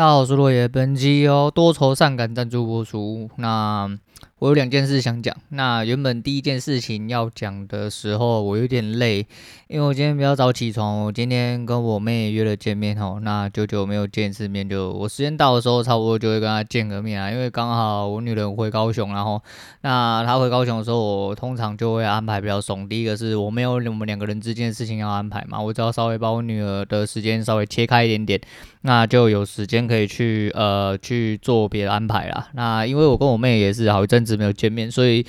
大家好，我是落叶。本期由多愁善感赞助播出。那我有两件事想讲。那原本第一件事情要讲的时候，我有点累，因为我今天比较早起床。我今天跟我妹约了见面哦，那久久没有见一次面，就我时间到的时候，差不多就会跟她见个面啊。因为刚好我女人回高雄，然后那她回高雄的时候，我通常就会安排比较松。第一个是我没有我们两个人之间的事情要安排嘛，我只要稍微把我女儿的时间稍微切开一点点，那就有时间可以去呃去做别的安排啦。那因为我跟我妹也是好一阵子。没有见面，所以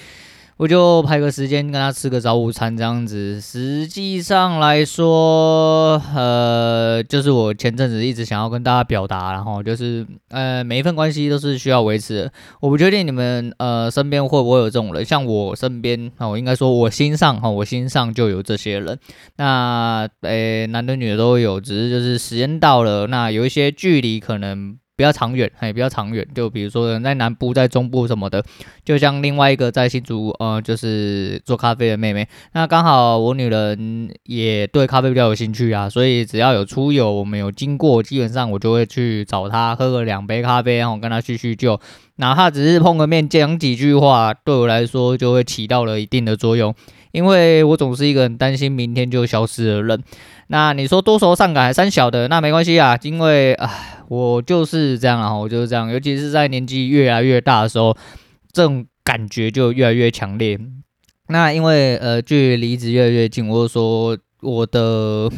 我就排个时间跟他吃个早午餐这样子。实际上来说，呃，就是我前阵子一直想要跟大家表达，然后就是呃，每一份关系都是需要维持的。我不确定你们呃身边会不会有这种人，像我身边，那我应该说我心上哈，我心上就有这些人。那呃，男的女的都有，只是就是时间到了，那有一些距离可能。比较长远，哎，比较长远。就比如说在南部、在中部什么的，就像另外一个在新竹，呃，就是做咖啡的妹妹。那刚好我女人也对咖啡比较有兴趣啊，所以只要有出游，我们有经过，基本上我就会去找她喝个两杯咖啡，然后跟她叙叙旧。哪怕只是碰个面，讲几句话，对我来说就会起到了一定的作用。因为我总是一个很担心明天就消失的人。那你说多愁善感还三小的，那没关系啊，因为唉。我就是这样啊，我就是这样，尤其是在年纪越来越大的时候，这种感觉就越来越强烈。那因为呃，距离子越来越近，我就说我的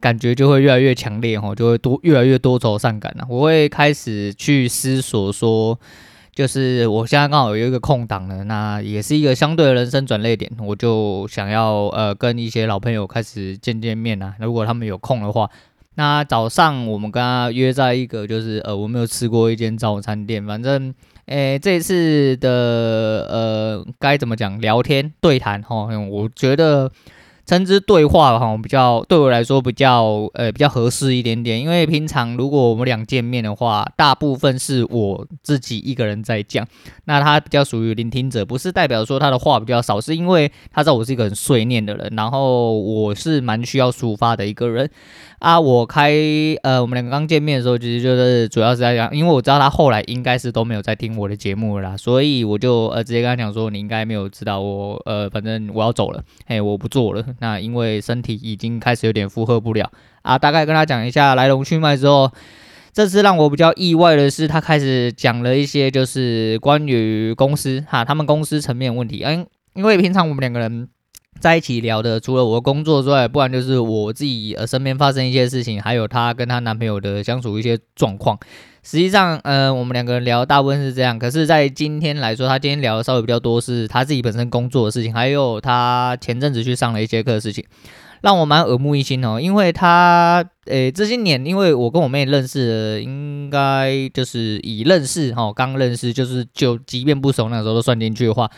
感觉就会越来越强烈哈，就会多越来越多愁善感了。我会开始去思索说，就是我现在刚好有一个空档了，那也是一个相对的人生转捩点，我就想要呃跟一些老朋友开始见见面啊，如果他们有空的话。那早上我们跟他约在一个，就是呃，我没有吃过一间早餐店，反正，诶，这次的呃，该怎么讲，聊天对谈哈，我觉得。称之对话哈，比较对我来说比较呃比较合适一点点，因为平常如果我们俩见面的话，大部分是我自己一个人在讲，那他比较属于聆听者，不是代表说他的话比较少，是因为他知道我是一个很碎念的人，然后我是蛮需要抒发的一个人啊。我开呃我们两个刚见面的时候，其实就是主要是在讲，因为我知道他后来应该是都没有在听我的节目了啦，所以我就呃直接跟他讲说，你应该没有知道我呃反正我要走了，嘿，我不做了。那因为身体已经开始有点负荷不了啊，大概跟他讲一下来龙去脉之后，这次让我比较意外的是，他开始讲了一些就是关于公司哈，他们公司层面问题。嗯，因为平常我们两个人在一起聊的，除了我的工作之外，不然就是我自己呃身边发生一些事情，还有她跟她男朋友的相处一些状况。实际上，呃，我们两个人聊大部分是这样。可是，在今天来说，她今天聊的稍微比较多，是她自己本身工作的事情，还有她前阵子去上了一节课的事情，让我蛮耳目一新哦。因为他，诶，这些年，因为我跟我妹认识，应该就是以认识哈，刚认识，就是就即便不熟，那时候都算进去的话，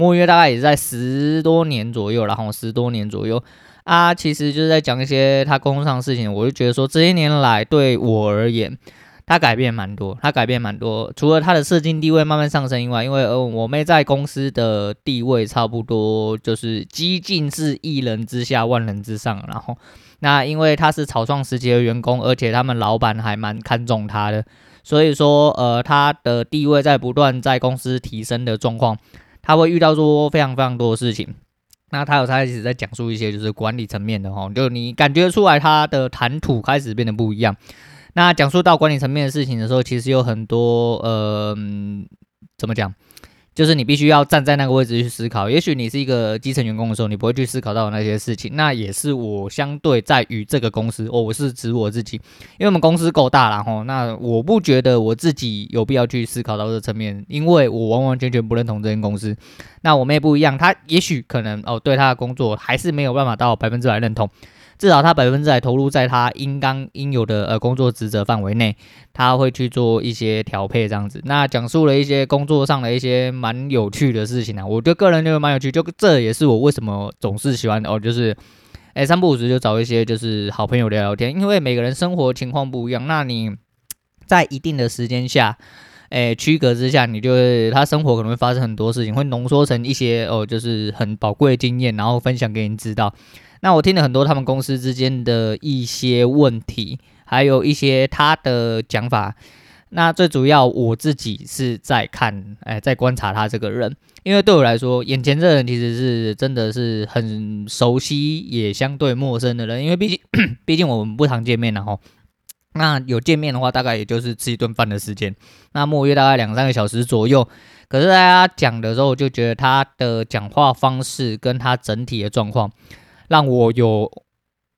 莫约大概也是在十多年左右，然后十多年左右啊，其实就是在讲一些他工作上的事情，我就觉得说，这些年来对我而言。他改变蛮多，他改变蛮多。除了他的社经地位慢慢上升以外，因为呃，我妹在公司的地位差不多就是几近是一人之下万人之上。然后，那因为他是草创时期的员工，而且他们老板还蛮看重他的，所以说呃，他的地位在不断在公司提升的状况，他会遇到说非常非常多的事情。那他有他一直在讲述一些就是管理层面的哈，就你感觉出来他的谈吐开始变得不一样。那讲述到管理层面的事情的时候，其实有很多呃，怎么讲？就是你必须要站在那个位置去思考。也许你是一个基层员工的时候，你不会去思考到那些事情。那也是我相对在于这个公司，哦，我是指我自己，因为我们公司够大了吼。那我不觉得我自己有必要去思考到这层面，因为我完完全全不认同这间公司。那我们也不一样，他也许可能哦，对他的工作还是没有办法到百分之百认同。至少他百分之百投入在他应当应有的呃工作职责范围内，他会去做一些调配这样子。那讲述了一些工作上的一些蛮有趣的事情啊，我觉得个人就蛮有趣，就这也是我为什么总是喜欢哦，就是哎三不五时就找一些就是好朋友聊聊天，因为每个人生活情况不一样，那你在一定的时间下，哎区隔之下，你就会他生活可能会发生很多事情，会浓缩成一些哦就是很宝贵的经验，然后分享给你知道。那我听了很多他们公司之间的一些问题，还有一些他的讲法。那最主要，我自己是在看，哎，在观察他这个人，因为对我来说，眼前这个人其实是真的是很熟悉，也相对陌生的人，因为毕竟，毕竟我们不常见面，然后，那有见面的话，大概也就是吃一顿饭的时间，那莫约大概两三个小时左右。可是大家讲的时候，我就觉得他的讲话方式跟他整体的状况，让我有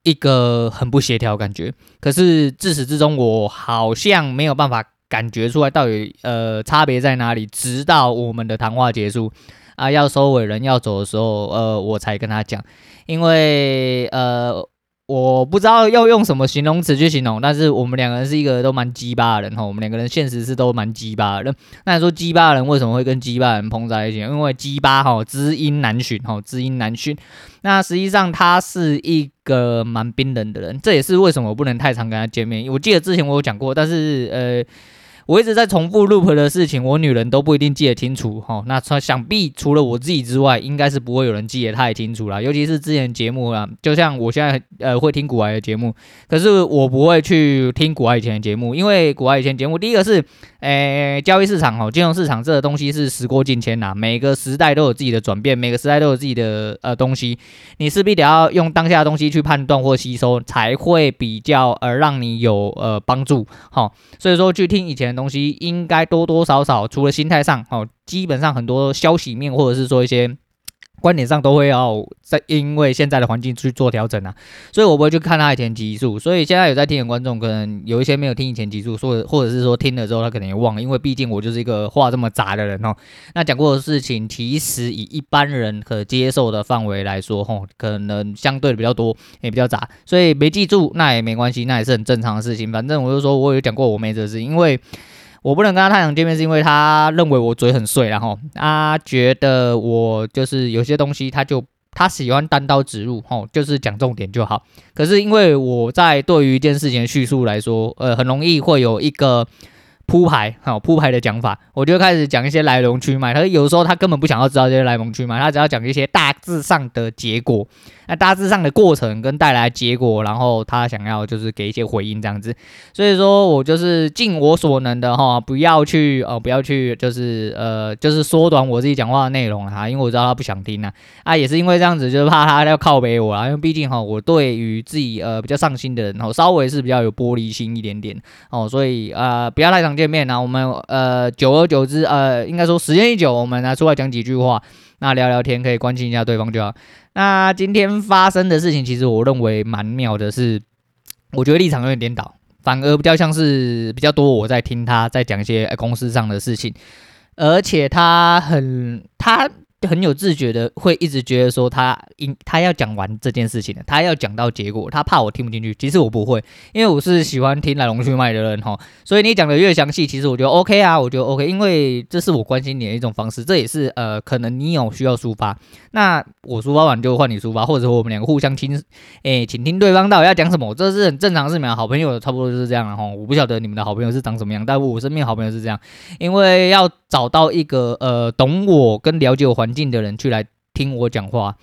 一个很不协调感觉。可是自始至终，我好像没有办法。感觉出来到底呃差别在哪里？直到我们的谈话结束啊，要收尾人要走的时候，呃，我才跟他讲，因为呃我不知道要用什么形容词去形容，但是我们两个人是一个都蛮鸡巴的人哈，我们两个人现实是都蛮鸡巴的。人。那你说鸡巴的人为什么会跟鸡巴人碰在一起？因为鸡巴哈知音难寻哈，知音难寻。那实际上他是一个蛮冰冷的人，这也是为什么我不能太常跟他见面。我记得之前我有讲过，但是呃。我一直在重复 loop 的事情，我女人都不一定记得清楚哈。那想必除了我自己之外，应该是不会有人记得太清楚了。尤其是之前节目啦，就像我现在呃会听古爱的节目，可是我不会去听古爱以前的节目，因为古爱以前节目第一个是，诶、交易市场哦，金融市场这个东西是时过境迁呐，每个时代都有自己的转变，每个时代都有自己的呃东西，你势必得要用当下的东西去判断或吸收，才会比较呃让你有呃帮助。好，所以说去听以前的。东西应该多多少少，除了心态上，哦，基本上很多消息面或者是说一些。观点上都会要在，因为现在的环境去做调整啊，所以我不会去看他以前集数。所以现在有在听的观众，可能有一些没有听以前集数，或者或者是说听了之后他可能也忘了，因为毕竟我就是一个话这么杂的人哦。那讲过的事情，其实以一般人可接受的范围来说，吼，可能相对的比较多，也比较杂，所以没记住那也没关系，那也是很正常的事情。反正我就说我有讲过我没这事，因为。我不能跟他太常见面，是因为他认为我嘴很碎，然后他觉得我就是有些东西，他就他喜欢单刀直入，吼，就是讲重点就好。可是因为我在对于一件事情的叙述来说，呃，很容易会有一个。铺排好铺排的讲法，我就开始讲一些来龙去脉。他有时候他根本不想要知道这些来龙去脉，他只要讲一些大致上的结果，那大致上的过程跟带来结果，然后他想要就是给一些回应这样子。所以说我就是尽我所能的哈，不要去哦，不要去就是呃，就是缩短我自己讲话的内容啊，因为我知道他不想听啊。啊，也是因为这样子，就是怕他要靠北我啊，因为毕竟哈，我对于自己呃比较上心的人，哦，稍微是比较有玻璃心一点点哦，所以呃不要太常。见面啊，我们呃，久而久之，呃，应该说时间一久，我们拿出来讲几句话，那聊聊天，可以关心一下对方就好。那今天发生的事情，其实我认为蛮妙的是，我觉得立场有点颠倒，反而比较像是比较多我在听他在讲一些公司上的事情，而且他很他。很有自觉的，会一直觉得说他应他要讲完这件事情的，他要讲到结果，他怕我听不进去。其实我不会，因为我是喜欢听来龙去脉的人哈。所以你讲的越详细，其实我觉得 OK 啊，我觉得 OK，因为这是我关心你的一种方式，这也是呃，可能你有需要抒发，那我抒发完就换你抒发，或者说我们两个互相听，哎，请听对方到底要讲什么，这是很正常事情。好朋友差不多就是这样了哈。我不晓得你们的好朋友是长什么样，但我身边好朋友是这样，因为要找到一个呃懂我跟了解我环境的人去来听我讲话，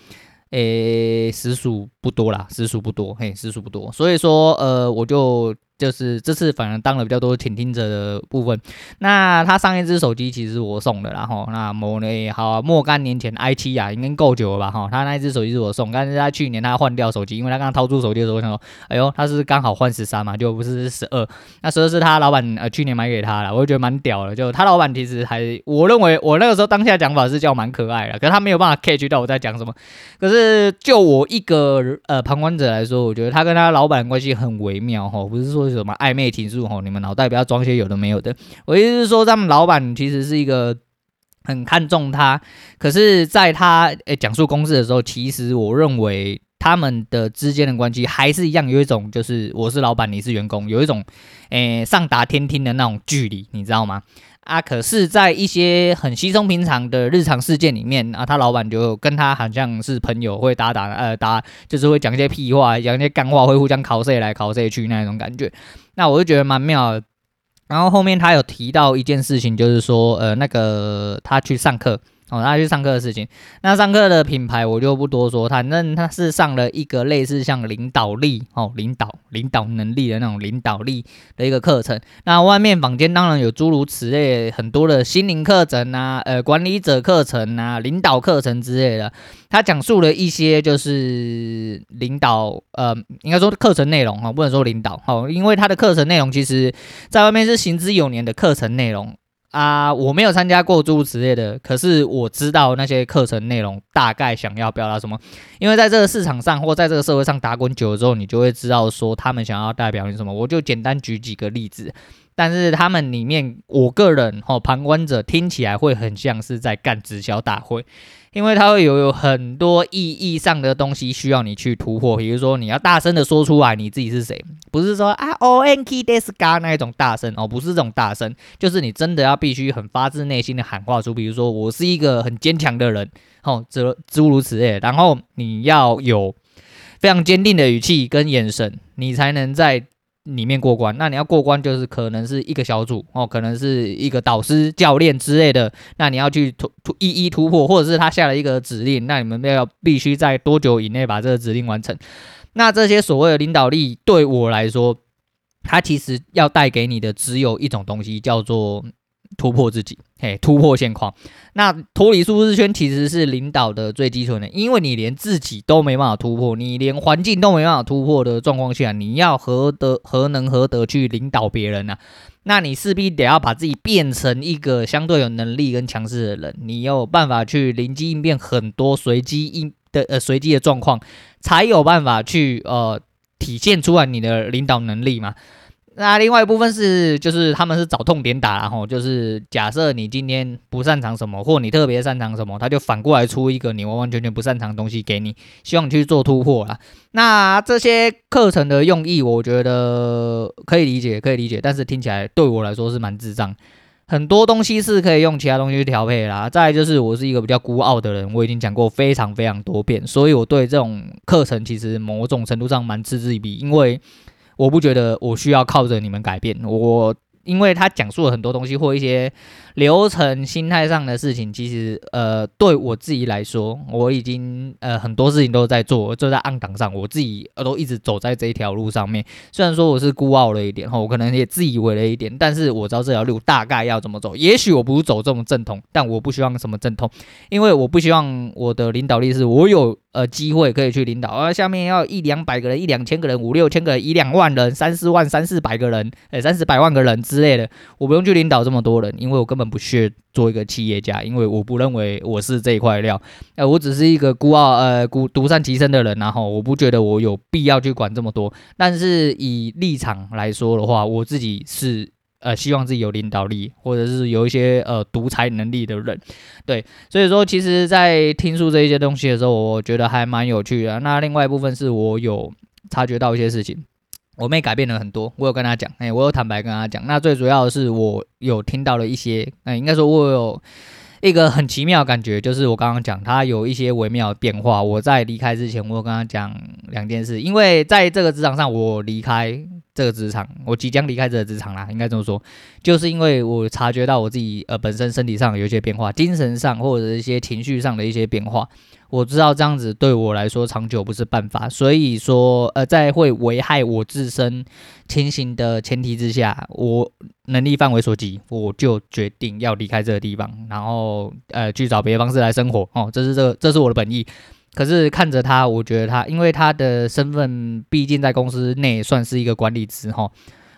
诶、实属不多啦，实属不多，嘿，实属不多，所以说，呃，我就。就是这次反而当了比较多倾听者的部分。那他上一支手机其实是我送的，然后那某呢，好、啊、若干年前 i7 啊，应该够久了吧？哈，他那一只手机是我送，但是他去年他换掉手机，因为他刚刚掏出手机的时候，我想说，哎呦，他是刚好换十三嘛，就不是十二。那十二是他老板呃去年买给他了，我就觉得蛮屌的。就他老板其实还，我认为我那个时候当下讲法是叫蛮可爱的，可是他没有办法 catch 到我在讲什么。可是就我一个呃旁观者来说，我觉得他跟他老板关系很微妙哈，不是说。是什么暧昧情愫吼？你们脑袋不要装些有的没有的。我意思是说，他们老板其实是一个很看重他，可是在他诶讲述公司的时候，其实我认为他们的之间的关系还是一样，有一种就是我是老板，你是员工，有一种诶上达天听的那种距离，你知道吗？啊，可是，在一些很稀松平常的日常事件里面啊，他老板就跟他好像是朋友，会打打呃打，就是会讲一些屁话，讲一些干话，会互相考谁来考谁去那种感觉。那我就觉得蛮妙的。然后后面他有提到一件事情，就是说呃那个他去上课。哦，他去上课的事情。那上课的品牌我就不多说，反正他是上了一个类似像领导力哦，领导领导能力的那种领导力的一个课程。那外面坊间当然有诸如此类很多的心灵课程啊，呃，管理者课程啊，领导课程之类的。他讲述了一些就是领导，呃，应该说课程内容哈，不能说领导哦，因为他的课程内容其实在外面是行之有年的课程内容。啊，我没有参加过诸如此类的，可是我知道那些课程内容大概想要表达什么，因为在这个市场上或在这个社会上打滚久了之后，你就会知道说他们想要代表你什么。我就简单举几个例子，但是他们里面，我个人哈旁观者听起来会很像是在干直销大会。因为它会有有很多意义上的东西需要你去突破，比如说你要大声的说出来你自己是谁，不是说啊 O N K D S K 那一种大声哦，不是这种大声，就是你真的要必须很发自内心的喊话出，比如说我是一个很坚强的人，哦，诸诸如此类，然后你要有非常坚定的语气跟眼神，你才能在。里面过关，那你要过关，就是可能是一个小组哦，可能是一个导师、教练之类的。那你要去突突一一突破，或者是他下了一个指令，那你们要必须在多久以内把这个指令完成。那这些所谓的领导力，对我来说，它其实要带给你的只有一种东西，叫做。突破自己，嘿，突破现况。那脱离舒适圈其实是领导的最基础的，因为你连自己都没办法突破，你连环境都没办法突破的状况下，你要何德何能何德去领导别人呢？那你势必得要把自己变成一个相对有能力跟强势的人，你有办法去灵机应变很多随机应的呃随机的状况，才有办法去呃体现出来你的领导能力嘛。那另外一部分是，就是他们是找痛点打，然后就是假设你今天不擅长什么，或你特别擅长什么，他就反过来出一个你完完全全不擅长的东西给你，希望你去做突破啦。那这些课程的用意，我觉得可以理解，可以理解，但是听起来对我来说是蛮智障。很多东西是可以用其他东西去调配啦。再就是我是一个比较孤傲的人，我已经讲过非常非常多遍，所以我对这种课程其实某种程度上蛮嗤之以鼻，因为。我不觉得我需要靠着你们改变我。因为他讲述了很多东西或一些流程、心态上的事情，其实呃，对我自己来说，我已经呃很多事情都在做，就在暗档上，我自己呃都一直走在这一条路上面。虽然说我是孤傲了一点，我可能也自以为了一点，但是我知道这条路大概要怎么走。也许我不是走这种正统，但我不希望什么正统，因为我不希望我的领导力是我有呃机会可以去领导，而下面要一两百个人、一两千个人、五六千个人、一两万人、三四万、三四百个人、呃三四百万个人之之类的，我不用去领导这么多人，因为我根本不屑做一个企业家，因为我不认为我是这一块料，呃，我只是一个孤傲呃孤独善其身的人，然后我不觉得我有必要去管这么多。但是以立场来说的话，我自己是呃希望自己有领导力，或者是有一些呃独裁能力的人，对，所以说其实，在听述这一些东西的时候，我觉得还蛮有趣的。那另外一部分是我有察觉到一些事情。我妹改变了很多，我有跟她讲，哎、我有坦白跟她讲。那最主要的是，我有听到了一些，哎、应该说，我有一个很奇妙的感觉，就是我刚刚讲，她有一些微妙的变化。我在离开之前，我有跟她讲两件事，因为在这个职场上，我离开这个职场，我即将离开这个职场啦，应该这么说，就是因为我察觉到我自己呃本身身体上有一些变化，精神上或者一些情绪上的一些变化。我知道这样子对我来说长久不是办法，所以说，呃，在会危害我自身情形的前提之下，我能力范围所及，我就决定要离开这个地方，然后呃去找别的方式来生活。哦，这是这个，这是我的本意。可是看着他，我觉得他，因为他的身份毕竟在公司内算是一个管理职，哈。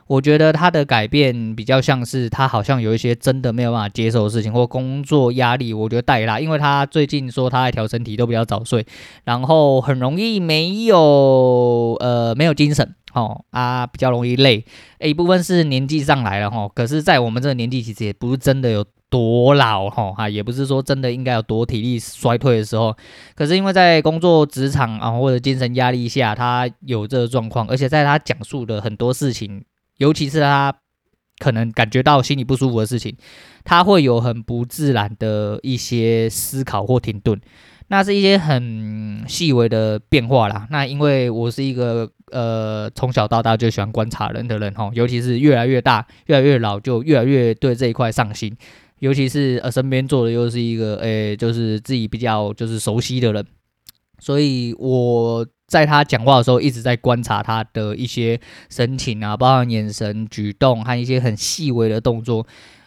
我觉得他的改变比较像是他好像有一些真的没有办法接受的事情，或工作压力，我觉得带他，因为他最近说他在调身体都比较早睡，然后很容易没有呃没有精神哦啊，比较容易累，一部分是年纪上来了哈，可是，在我们这个年纪其实也不是真的有多老哈啊，也不是说真的应该有多体力衰退的时候，可是因为在工作职场啊或者精神压力下，他有这个状况，而且在他讲述的很多事情。尤其是他可能感觉到心里不舒服的事情，他会有很不自然的一些思考或停顿，那是一些很细微的变化啦。那因为我是一个呃从小到大就喜欢观察人的人哈，尤其是越来越大、越来越老，就越来越对这一块上心。尤其是呃身边坐的又是一个诶、就是自己比较就是熟悉的人，所以我在他讲话的时候一直在观察他的一些神情啊，包括眼神、举动和一些很细微的动作，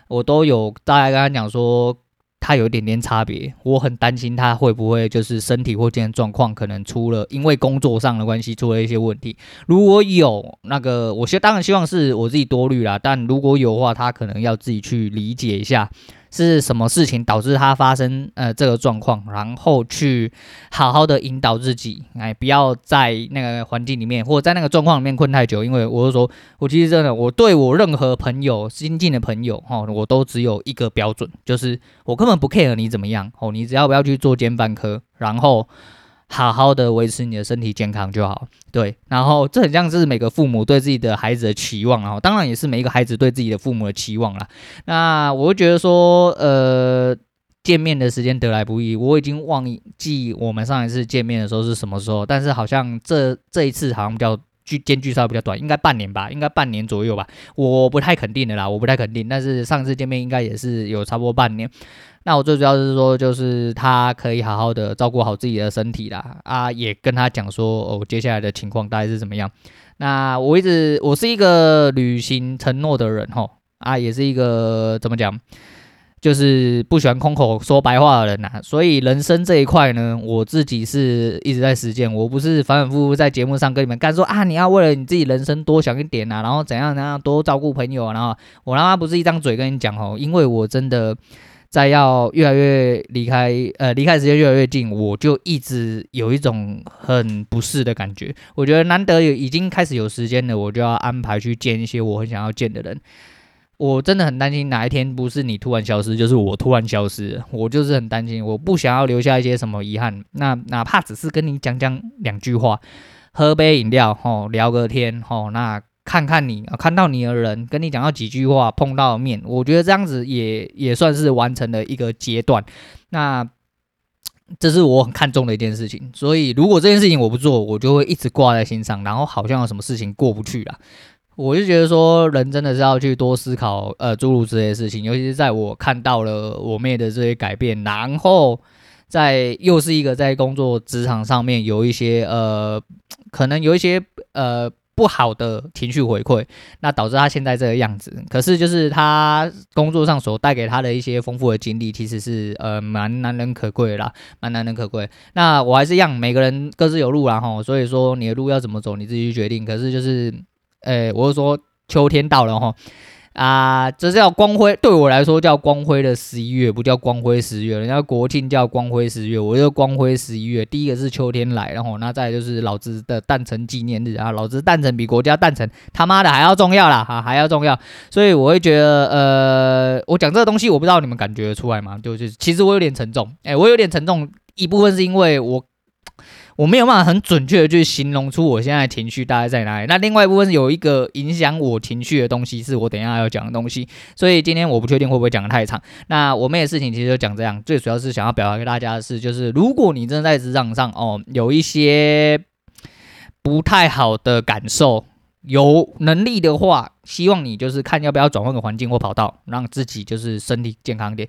我都有大概跟他讲说。他有一点点差别，我很担心他会不会就是身体或健身状况可能出了，因为工作上的关系出了一些问题。如果有那个，我希当然希望是我自己多虑啦，但如果有的话，他可能要自己去理解一下。是什么事情导致他发生呃这个状况，然后去好好的引导自己，哎，不要在那个环境里面或在那个状况里面困太久。因为我是说，我其实真的，我对我任何朋友新进的朋友哈，我都只有一个标准，就是我根本不 care 你怎么样哦，你只要不要去做奸犯科，然后。好好的维持你的身体健康就好，对。然后这很像是每个父母对自己的孩子的期望，然后当然也是每一个孩子对自己的父母的期望啦。那我会觉得说，呃，见面的时间得来不易，我已经忘记我们上一次见面的时候是什么时候，但是好像这这一次好像比较距间距稍微比较短，应该半年吧，应该半年左右吧，我不太肯定的啦，我不太肯定。但是上次见面应该也是有差不多半年。那我最主要是说，就是他可以好好的照顾好自己的身体啦，啊，也跟他讲说，哦，接下来的情况大概是怎么样。那我一直我是一个履行承诺的人吼，啊，也是一个怎么讲，就是不喜欢空口说白话的人呐。所以人生这一块呢，我自己是一直在实践，我不是反反复复在节目上跟你们干说啊，你要为了你自己人生多想一点呐，然后怎样怎样多照顾朋友啊，然后我他妈不是一张嘴跟你讲哦，因为我真的。在要越来越离开，呃，离开时间越来越近，我就一直有一种很不适的感觉。我觉得难得有已经开始有时间了，我就要安排去见一些我很想要见的人。我真的很担心哪一天不是你突然消失，就是我突然消失。我就是很担心，我不想要留下一些什么遗憾。那哪怕只是跟你讲讲两句话，喝杯饮料，吼，聊个天，吼，那。看看你，看到你的人跟你讲到几句话，碰到面，我觉得这样子也也算是完成了一个阶段。那这是我很看重的一件事情，所以如果这件事情我不做，我就会一直挂在心上，然后好像有什么事情过不去了。我就觉得说，人真的是要去多思考，呃，诸如这些事情，尤其是在我看到了我妹的这些改变，然后在又是一个在工作职场上面有一些呃，可能有一些呃。不好的情绪回馈，那导致他现在这个样子。可是就是他工作上所带给他的一些丰富的经历，其实是呃蛮难能可贵的啦，蛮难能可贵。那我还是一样，每个人各自有路啦齁，所以说你的路要怎么走，你自己去决定。可是就是，呃，我是说秋天到了齁。啊，这叫光辉，对我来说叫光辉的十一月，不叫光辉十月。人家国庆叫光辉十月，我就光辉十一月。第一个是秋天来，然后那再就是老子的诞辰纪念日啊，老子诞辰比国家诞辰他妈的还要重要啦，哈，还要重要。所以我会觉得，呃，我讲这个东西，我不知道你们感觉得出来吗？就是其实我有点沉重，哎，我有点沉重，一部分是因为我。我没有办法很准确的去形容出我现在情绪大概在哪里。那另外一部分是有一个影响我情绪的东西，是我等一下要讲的东西。所以今天我不确定会不会讲得太长。那我妹的事情其实就讲这样，最主要是想要表达给大家的是，就是如果你真的在职场上哦有一些不太好的感受，有能力的话，希望你就是看要不要转换个环境或跑道，让自己就是身体健康点。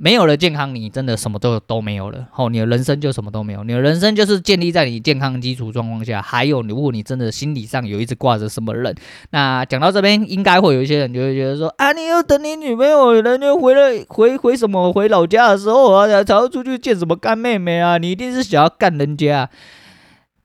没有了健康，你真的什么都都没有了。吼，你的人生就什么都没有。你的人生就是建立在你健康基础状况下。还有，如果你真的心理上有一直挂着什么人，那讲到这边，应该会有一些人就会觉得说啊，你要等你女朋友人家回来回回什么回老家的时候啊，才要出去见什么干妹妹啊？你一定是想要干人家。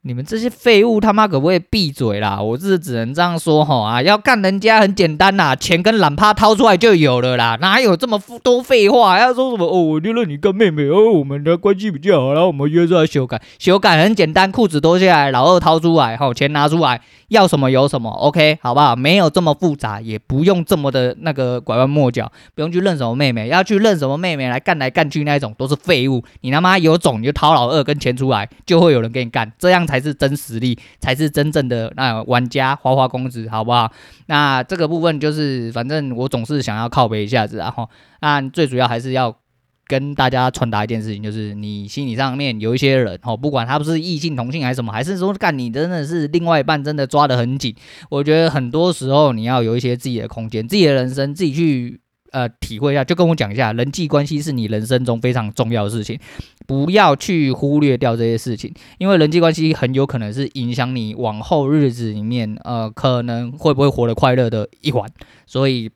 你们这些废物他妈可不可以闭嘴啦？我是只能这样说吼啊！要干人家很简单呐，钱跟懒趴掏出来就有了啦，哪有这么多废话？要说什么哦？我就认你干妹妹哦，我们的关系比较好，然后我们约出来修改，修改很简单，裤子脱下来，老二掏出来，吼，钱拿出来，要什么有什么，OK，好不好？没有这么复杂，也不用这么的那个拐弯抹角，不用去认什么妹妹，要去认什么妹妹来干来干去那一种都是废物。你他妈有种你就掏老二跟钱出来，就会有人给你干，这样才才是真实力，才是真正的那玩家花花公子，好不好？那这个部分就是，反正我总是想要靠北一下子，然后，那最主要还是要跟大家传达一件事情，就是你心理上面有一些人，哦，不管他不是异性同性还是什么，还是说干你真的是另外一半真的抓得很紧，我觉得很多时候你要有一些自己的空间，自己的人生，自己去。呃体会一下，就跟我讲一下，人际关系是你人生中非常重要的事情，不要去忽略掉这些事情，因为人际关系很有可能是影响你往后日子里面呃可能会不会活得快乐的一环，所以。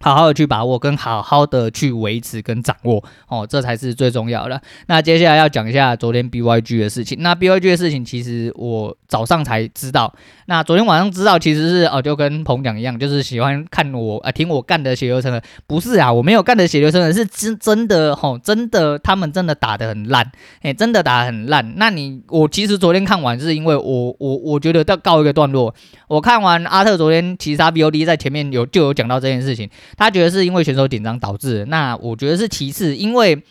好好的去把握，跟好好的去维持跟掌握，哦，这才是最重要的。那接下来要讲一下昨天 BYG 的事情。那 BYG 的事情，其实我早上才知道。那昨天晚上知道，其实是哦，就跟彭讲一样，就是喜欢看我啊、听我干的血流成河。不是啊，我没有干的血流成河，是真真的吼、哦，真的他们真的打得很烂，哎，真的打得很烂。那你我其实昨天看完，是因为我我我觉得要告一个段落。我看完阿特昨天其实他 BOD 在前面有就有讲到这件事情。他觉得是因为选手紧张导致，那我觉得是其次，因为，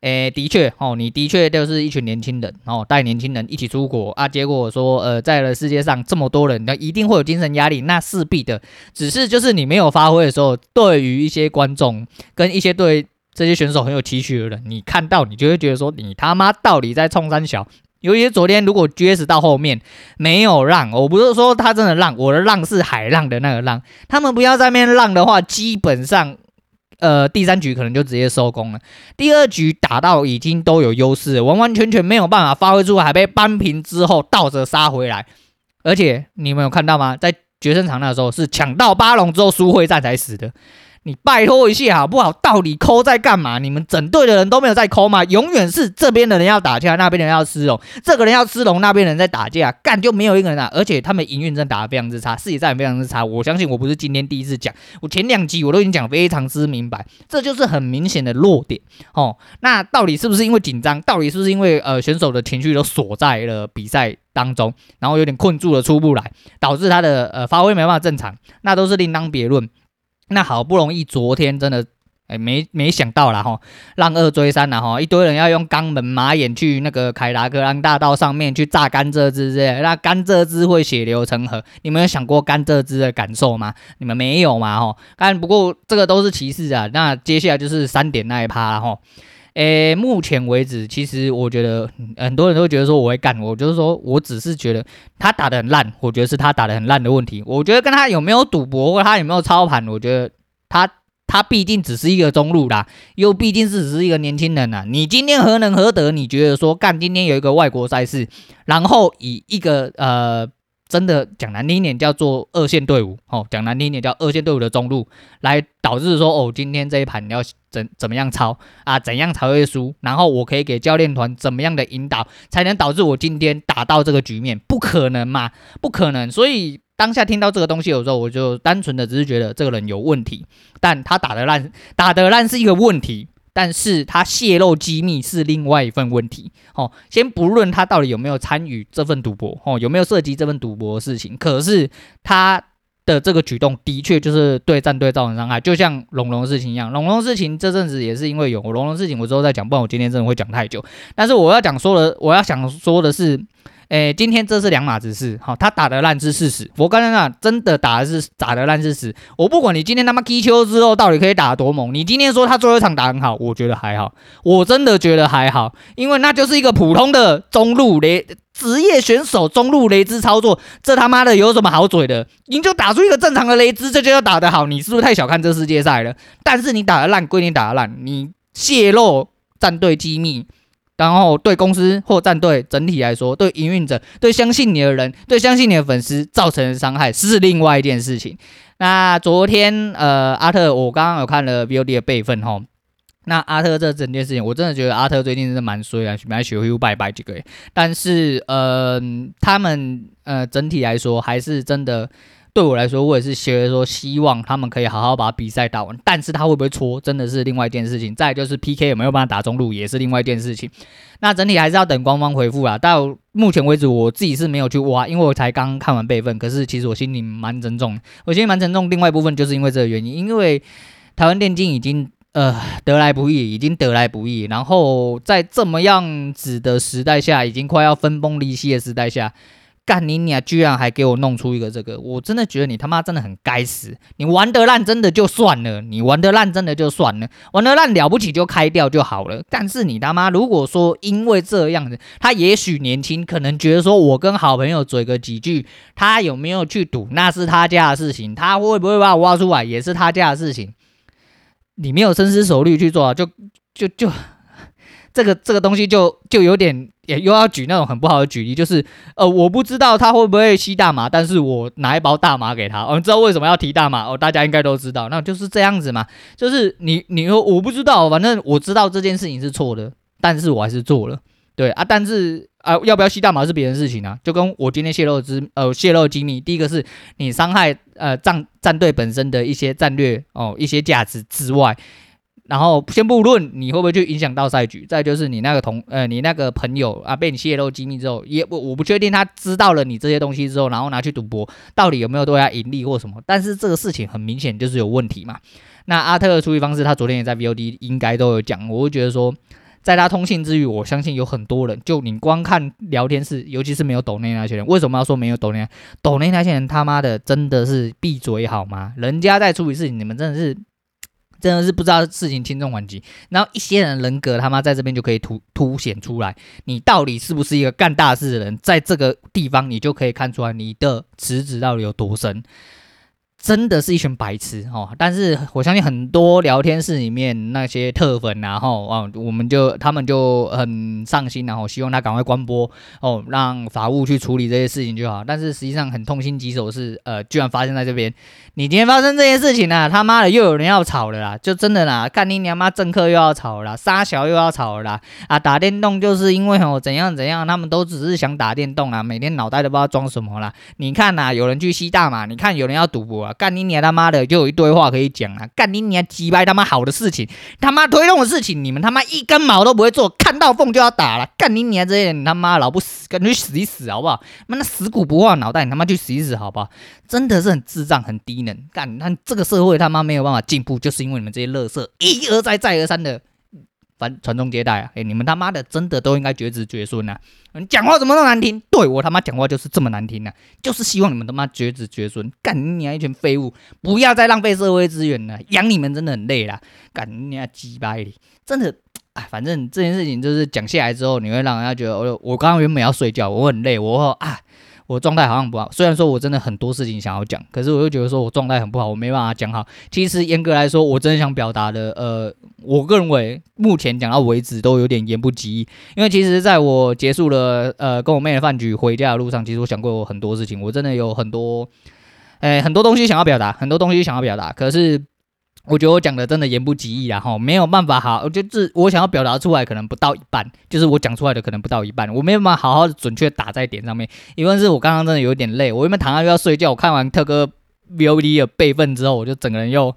诶，的确，哦，你的确就是一群年轻人，哦，带年轻人一起出国啊，结果说，呃，在了世界上这么多人，那一定会有精神压力，那势必的，只是就是你没有发挥的时候，对于一些观众跟一些对这些选手很有期许的人，你看到你就会觉得说，你他妈到底在冲三小。尤其昨天，如果 GS 到后面没有浪，我不是说他真的浪，我的浪是海浪的那个浪。他们不要在那边让的话，基本上，呃，第三局可能就直接收工了。第二局打到已经都有优势，完完全全没有办法发挥出来，还被扳平之后倒着杀回来。而且你们有看到吗？在决胜场那时候是抢到八龙之后输会战才死的。你拜托一下好不好？到底抠在干嘛？你们整队的人都没有在抠吗？永远是这边的人要打架，那边的人要吃龙，这个人要吃龙，那边人在打架，干就没有一个人打。而且他们营运真的打得非常之差，视野战也非常之差。我相信我不是今天第一次讲，我前两集我都已经讲非常之明白，这就是很明显的弱点哦。那到底是不是因为紧张？到底是不是因为呃选手的情绪都锁在了比赛当中，然后有点困住了出不来，导致他的呃发挥没办法正常？那都是另当别论。那好不容易昨天真的，哎、没没想到啦哈，让二追三了哈，一堆人要用肛门马眼去那个凯达格兰大道上面去榨甘蔗汁之类，那甘蔗汁会血流成河，你们有想过甘蔗汁的感受吗？你们没有嘛哈？但不过这个都是歧视啊，那接下来就是三点那一趴啦齁。诶、目前为止，其实我觉得很多人都觉得说我会干，我就是说我只是觉得他打得很烂，我觉得是他打得很烂的问题。我觉得跟他有没有赌博或他有没有操盘，我觉得他他毕竟只是一个中路啦，又毕竟是只是一个年轻人呐。你今天何能何德？你觉得说干今天有一个外国赛事，然后以一个呃。真的讲难听一点叫做二线队伍哦，讲难听一点叫二线队伍的中路，来导致说哦，今天这一盘你要怎怎么样操啊？怎样才会输？然后我可以给教练团怎么样的引导，才能导致我今天打到这个局面？不可能嘛，不可能。所以当下听到这个东西有时候，我就单纯的只是觉得这个人有问题，但他打得烂，打得烂是一个问题。但是他泄露机密是另外一份问题，哦，先不论他到底有没有参与这份赌博，哦，有没有涉及这份赌博的事情，可是他的这个举动的确就是对战队造成伤害，就像龙龙事情一样，龙龙事情这阵子也是因为有龙龙事情，我之后再讲，不然我今天真的会讲太久。但是我要讲说的，我要想说的是。诶，今天这是两码子事，好，他打的烂是事实。我刚才那真的打的是打的烂是事实。我不管你今天他妈踢球之后到底可以打得多猛，你今天说他最后一场打很好，我觉得还好，我真的觉得还好，因为那就是一个普通的中路雷职业选手中路雷兹操作，这他妈的有什么好嘴的？你就打出一个正常的雷兹，这就要打得好，你是不是太小看这世界赛了？但是你打的烂归你打的烂，你泄露战队机密。然后对公司或战队整体来说，对营运者、对相信你的人、对相信你的粉丝造成的伤害是另外一件事情。那昨天呃，阿特，我刚刚有看了 VOD 的备份哈。那阿特这整件事情，我真的觉得阿特最近真的蛮衰啊，蛮学会拜拜这个。但是呃，他们呃整体来说还是真的。对我来说，我也是觉得说，希望他们可以好好把比赛打完。但是他会不会搓，真的是另外一件事情。再就是 PK 有没有办法打中路，也是另外一件事情。那整体还是要等官方回复啊。到目前为止，我自己是没有去挖，因为我才刚看完备份。可是其实我心里蛮沉重，我心里蛮沉重。另外一部分就是因为这个原因，因为台湾电竞已经呃得来不易，已经得来不易。然后在这么样子的时代下，已经快要分崩离析的时代下。干你娘！居然还给我弄出一个这个，我真的觉得你他妈真的很该死。你玩得烂真的就算了，你玩得烂真的就算了，玩得烂了不起就开掉就好了。但是你他妈如果说因为这样子，他也许年轻，可能觉得说我跟好朋友嘴个几句，他有没有去赌那是他家的事情，他会不会把我挖出来也是他家的事情。你没有深思熟虑去做，就就就这个这个东西就就有点也又要举那种很不好的举例，就是呃我不知道他会不会吸大麻，但是我拿一包大麻给他，哦，你知道为什么要提大麻？哦，大家应该都知道，那就是这样子嘛，就是你你说我不知道，反正我知道这件事情是错的，但是我还是做了，对啊，但是。啊，要不要吸大麻是别人事情啊，就跟我今天泄露之呃泄露机密，第一个是你伤害呃战战队本身的一些战略哦一些价值之外，然后先不论你会不会去影响到赛局，再就是你那个同呃你那个朋友啊被你泄露机密之后，也我我不确定他知道了你这些东西之后，然后拿去赌博，到底有没有对他盈利或什么，但是这个事情很明显就是有问题嘛。那阿特的处理方式，他昨天也在 VOD 应该都有讲，我会觉得说。在他通信之余，我相信有很多人，就你光看聊天室，尤其是没有抖内那些人，为什么要说没有抖内？抖内那些人他妈的真的是闭嘴好吗？人家在处理事情，你们真的是真的是不知道事情轻重缓急。然后一些人人格他妈在这边就可以凸凸显出来，你到底是不是一个干大事的人？在这个地方你就可以看出来你的池子到底有多深。真的是一群白痴哦！但是我相信很多聊天室里面那些特粉，然后啊，我们就他们就很上心，然后希望他赶快关播哦，让法务去处理这些事情就好。但是实际上很痛心疾首是，呃，居然发生在这边。你今天发生这些事情呢、啊？他妈的又有人要吵了啦！就真的啦，干你娘妈政客又要吵了啦，杀小又要吵了啦！啊，打电动就是因为哦怎样怎样，他们都只是想打电动啊，每天脑袋都不知道装什么啦。你看呐、有人去吸大麻，你看有人要赌博啊。干你娘他妈的，就有一堆话可以讲啊！干你娘鸡掰他妈好的事情，他妈推动的事情，你们他妈一根毛都不会做，看到缝就要打了。干你娘这些人，他妈老不死，赶紧去死一死好不好？妈那死骨不化脑袋，你他妈去死一死好不好？真的是很智障，很低能。干你看这个社会他妈没有办法进步，就是因为你们这些垃圾一而再再而三的。传传宗接代啊！哎、你们他妈的真的都应该绝子绝孙呐！你讲话怎么那么难听？对我他妈讲话就是这么难听呐、啊！就是希望你们他妈绝子绝孙，干你娘一群废物！不要再浪费社会资源了，养你们真的很累啦！干你娘鸡巴的，真的哎，反正这件事情就是讲下来之后，你会让人家觉得，我我刚刚原本要睡觉，我很累，我啊。我状态好像不好，虽然说我真的很多事情想要讲，可是我又觉得说我状态很不好，我没办法讲好。其实严格来说，我真的想表达的，呃，我个人认为目前讲到为止都有点言不及义。因为其实在我结束了呃跟我妹的饭局回家的路上，其实我想过我很多事情，我真的有很多，哎，很多东西想要表达，很多东西想要表达，可是。我觉得我讲的真的言不及义啊，哈，没有办法好，我觉得这我想要表达出来可能不到一半，就是我讲出来的可能不到一半，我没有办法好好的准确打在点上面。因为是我刚刚真的有点累，我原本躺下又要睡觉，我看完特哥 VOD 的备份之后，我就整个人又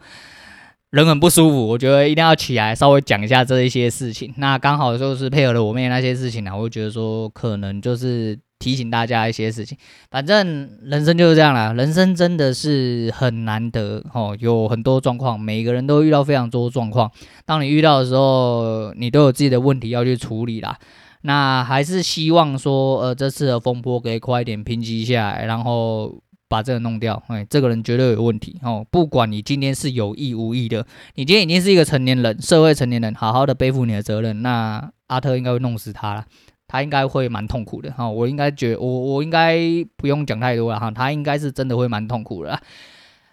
人很不舒服，我觉得一定要起来稍微讲一下这一些事情。那刚好就是配合了我妹那些事情呢，我就觉得说可能就是。提醒大家一些事情，反正人生就是这样啦。人生真的是很难得哦，有很多状况，每个人都遇到非常多状况。当你遇到的时候，你都有自己的问题要去处理啦。那还是希望说，呃，这次的风波可以快一点平息下来，然后把这个弄掉。哎，这个人绝对有问题哦。不管你今天是有意无意的，你今天已经是一个成年人，社会成年人，好好的背负你的责任。那阿特应该会弄死他了。他应该会蛮痛苦的哈，我应该觉我我应该不用讲太多了哈，他应该是真的会蛮痛苦的，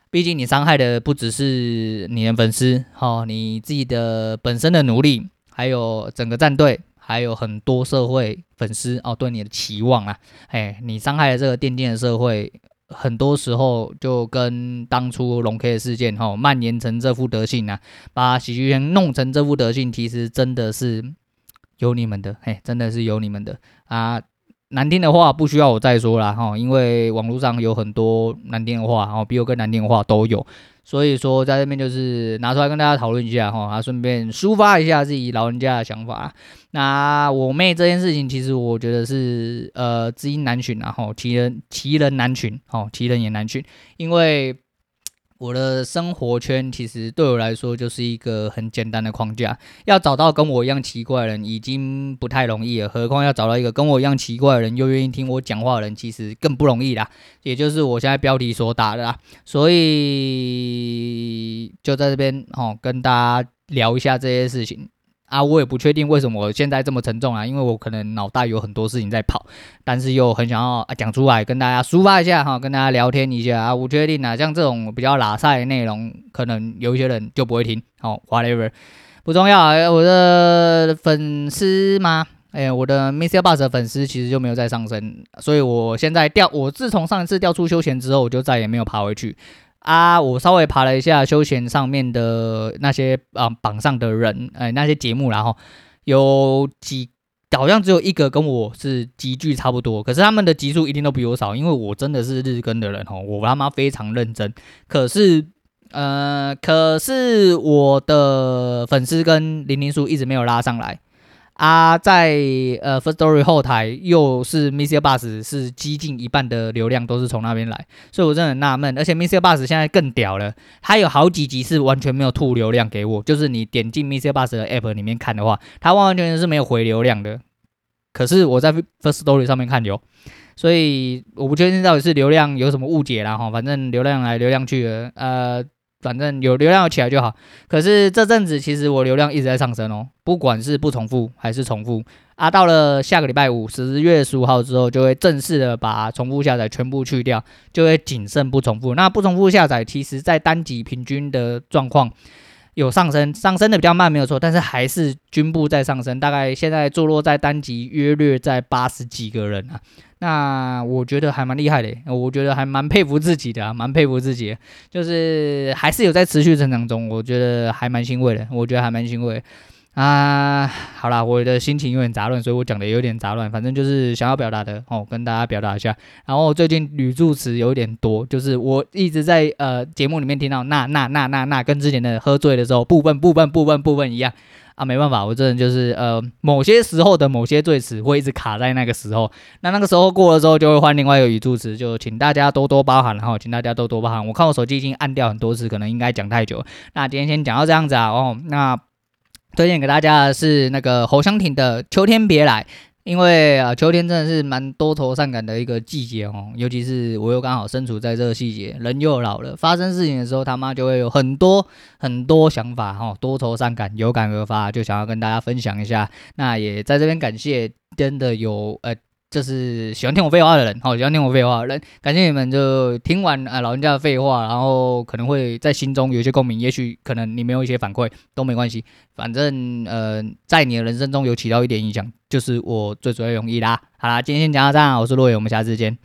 毕竟你伤害的不只是你的粉丝哈，你自己的本身的努力，还有整个战队，还有很多社会粉丝哦对你的期望啊，哎，你伤害了这个电竞的社会，很多时候就跟当初龙 K 的事件哈蔓延成这副德性啊，把喜剧圈弄成这副德性，其实真的是。有你们的，嘿，真的是有你们的啊！难听的话不需要我再说了哈，因为网络上有很多难听的话，哦，比我更难听的话都有，所以说在这边就是拿出来跟大家讨论一下哈，顺便抒发一下自己老人家的想法。那我妹这件事情，其实我觉得是呃知音难寻，然后奇人奇人难寻，哦，奇人也难寻，因为。我的生活圈其实对我来说就是一个很简单的框架，要找到跟我一样奇怪的人已经不太容易了，何况要找到一个跟我一样奇怪的人又愿意听我讲话的人，其实更不容易啦。也就是我现在标题所打的啦，所以就在这边哦，跟大家聊一下这些事情。啊，我也不确定为什么我现在这么沉重啊，因为我可能脑袋有很多事情在跑，但是又很想要啊讲出来跟大家抒发一下哈，跟大家聊天一下啊。我确定啊，像这种比较拉赛的内容，可能有一些人就不会听。好，whatever，不重要。我的粉丝吗？哎，我的 MixerBox 的粉丝其实就没有再上升，所以我现在掉，我自从上一次掉出休闲之后，我就再也没有爬回去。啊，我稍微爬了一下休闲上面的那些啊榜上的人，哎，那些节目，然后有几好像只有一个跟我是集距差不多，可是他们的集数一定都比我少，因为我真的是日更的人哦，我他妈非常认真。可是，呃，可是我的粉丝跟零零数一直没有拉上来。啊，在呃，First Story 后台又是 MixerBox 是接近一半的流量都是从那边来，所以我真的很纳闷。而且 MixerBox 现在更屌了，它有好几集是完全没有吐流量给我，就是你点进 MixerBox 的 App 里面看的话，它完完全全是没有回流量的。可是我在 Firstory 上面看有，所以我不确定到底是流量有什么误解啦哈，反正流量来流量去的，呃。反正有流量起来就好，可是这阵子其实我流量一直在上升哦，不管是不重复还是重复啊，到了下个礼拜五十月十五号之后，就会正式的把重复下载全部去掉，就会仅剩不重复。那不重复下载，其实在单集平均的状况。有上升，上升的比较慢，没有错，但是还是均步在上升，大概现在坐落在单集约略在八十几个人啊，那我觉得还蛮厉害的，我觉得还蛮佩服自己的，蛮佩服自己，就是还是有在持续成长中，我觉得还蛮欣慰的，我觉得还蛮欣慰。啊，好啦，我的心情有点杂乱，所以我讲的有点杂乱。反正就是想要表达的哦，跟大家表达一下。然后最近语助词有点多，就是我一直在呃节目里面听到那那那那那，跟之前的喝醉的时候部分部分部分部分一样啊，没办法，我这人就是呃某些时候的某些赘词会一直卡在那个时候。那那个时候过了之后，就会换另外一个语助词，就请大家多多包涵，然后请大家多多包涵。我看我手机已经按掉很多次，可能应该讲太久。那今天先讲到这样子啊，哦，那。推荐给大家的是那个侯湘婷的《秋天别来》，因为啊，秋天真的是蛮多愁善感的一个季节哦，尤其是我又刚好身处在这个季节，人又老了，发生事情的时候，他妈就会有很多很多想法哈，多愁善感，有感而发，就想要跟大家分享一下。那也在这边感谢，真的有呃。就是喜欢听我废话的人，好，喜欢听我废话的人，感谢你们就听完啊老人家的废话，然后可能会在心中有一些共鸣，也许可能你没有一些反馈都没关系，反正呃在你的人生中有起到一点影响，就是我最主要用意啦。好啦，今天先讲到这，我是洛伟，我们下次见。